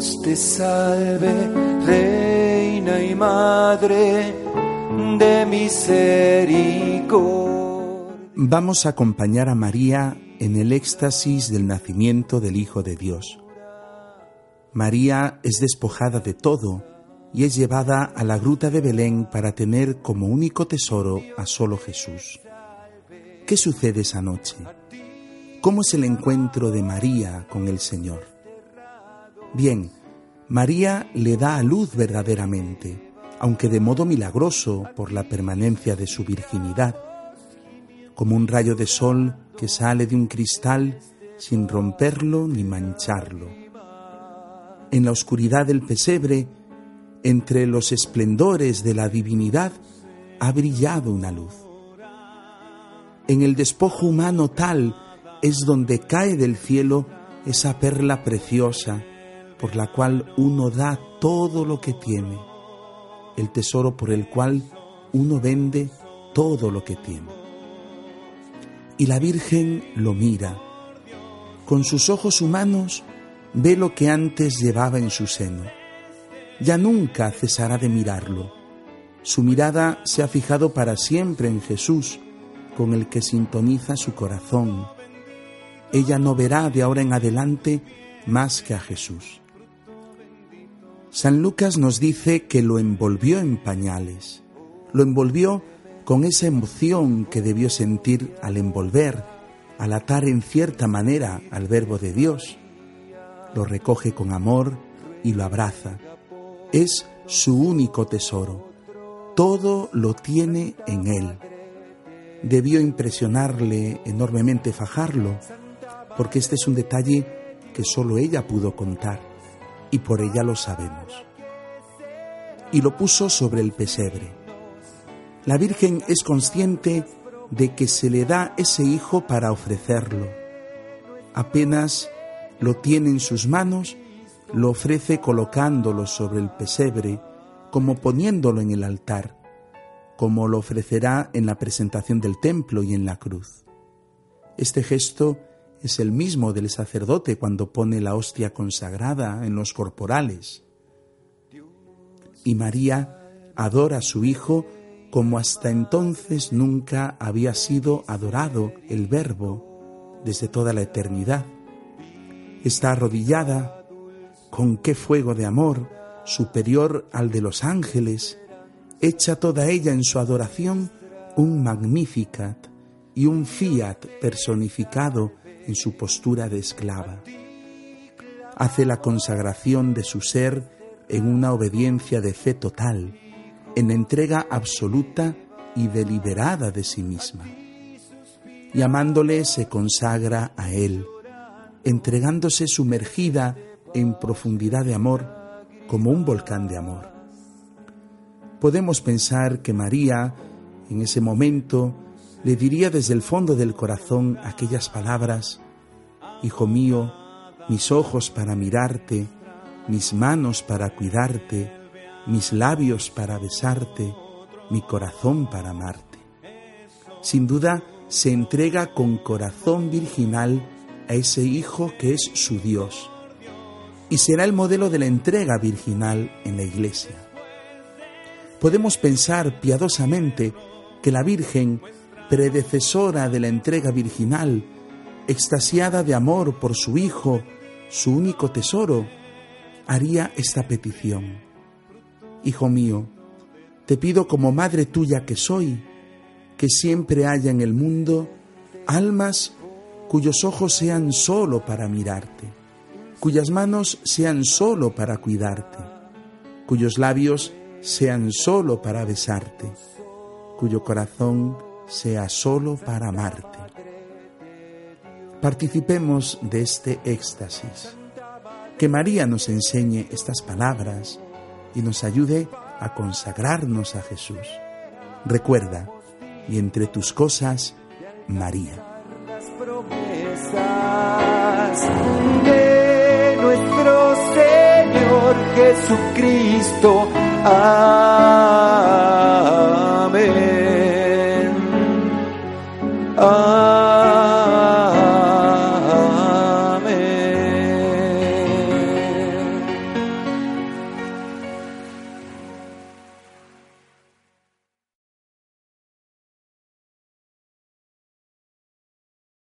Te salve, Reina y Madre de misericordia. Vamos a acompañar a María en el éxtasis del nacimiento del Hijo de Dios. María es despojada de todo y es llevada a la gruta de Belén para tener como único tesoro a solo Jesús. ¿Qué sucede esa noche? ¿Cómo es el encuentro de María con el Señor? Bien, María le da a luz verdaderamente, aunque de modo milagroso por la permanencia de su virginidad, como un rayo de sol que sale de un cristal sin romperlo ni mancharlo. En la oscuridad del pesebre, entre los esplendores de la divinidad, ha brillado una luz. En el despojo humano tal es donde cae del cielo esa perla preciosa por la cual uno da todo lo que tiene, el tesoro por el cual uno vende todo lo que tiene. Y la Virgen lo mira. Con sus ojos humanos ve lo que antes llevaba en su seno. Ya nunca cesará de mirarlo. Su mirada se ha fijado para siempre en Jesús, con el que sintoniza su corazón. Ella no verá de ahora en adelante más que a Jesús. San Lucas nos dice que lo envolvió en pañales, lo envolvió con esa emoción que debió sentir al envolver, al atar en cierta manera al Verbo de Dios. Lo recoge con amor y lo abraza. Es su único tesoro. Todo lo tiene en él. Debió impresionarle enormemente fajarlo, porque este es un detalle que solo ella pudo contar y por ella lo sabemos. Y lo puso sobre el pesebre. La Virgen es consciente de que se le da ese hijo para ofrecerlo. Apenas lo tiene en sus manos, lo ofrece colocándolo sobre el pesebre, como poniéndolo en el altar, como lo ofrecerá en la presentación del templo y en la cruz. Este gesto es el mismo del sacerdote cuando pone la hostia consagrada en los corporales. Y María adora a su Hijo como hasta entonces nunca había sido adorado el Verbo desde toda la eternidad. Está arrodillada con qué fuego de amor superior al de los ángeles, echa toda ella en su adoración un Magnificat y un Fiat personificado en su postura de esclava. Hace la consagración de su ser en una obediencia de fe total, en entrega absoluta y deliberada de sí misma. Y amándole se consagra a Él, entregándose sumergida en profundidad de amor como un volcán de amor. Podemos pensar que María, en ese momento, le diría desde el fondo del corazón aquellas palabras, Hijo mío, mis ojos para mirarte, mis manos para cuidarte, mis labios para besarte, mi corazón para amarte. Sin duda, se entrega con corazón virginal a ese Hijo que es su Dios, y será el modelo de la entrega virginal en la Iglesia. Podemos pensar piadosamente que la Virgen predecesora de la entrega virginal, extasiada de amor por su Hijo, su único tesoro, haría esta petición. Hijo mío, te pido como madre tuya que soy, que siempre haya en el mundo almas cuyos ojos sean solo para mirarte, cuyas manos sean solo para cuidarte, cuyos labios sean solo para besarte, cuyo corazón sea solo para amarte. Participemos de este éxtasis. Que María nos enseñe estas palabras y nos ayude a consagrarnos a Jesús. Recuerda, y entre tus cosas, María. De nuestro Señor Jesucristo.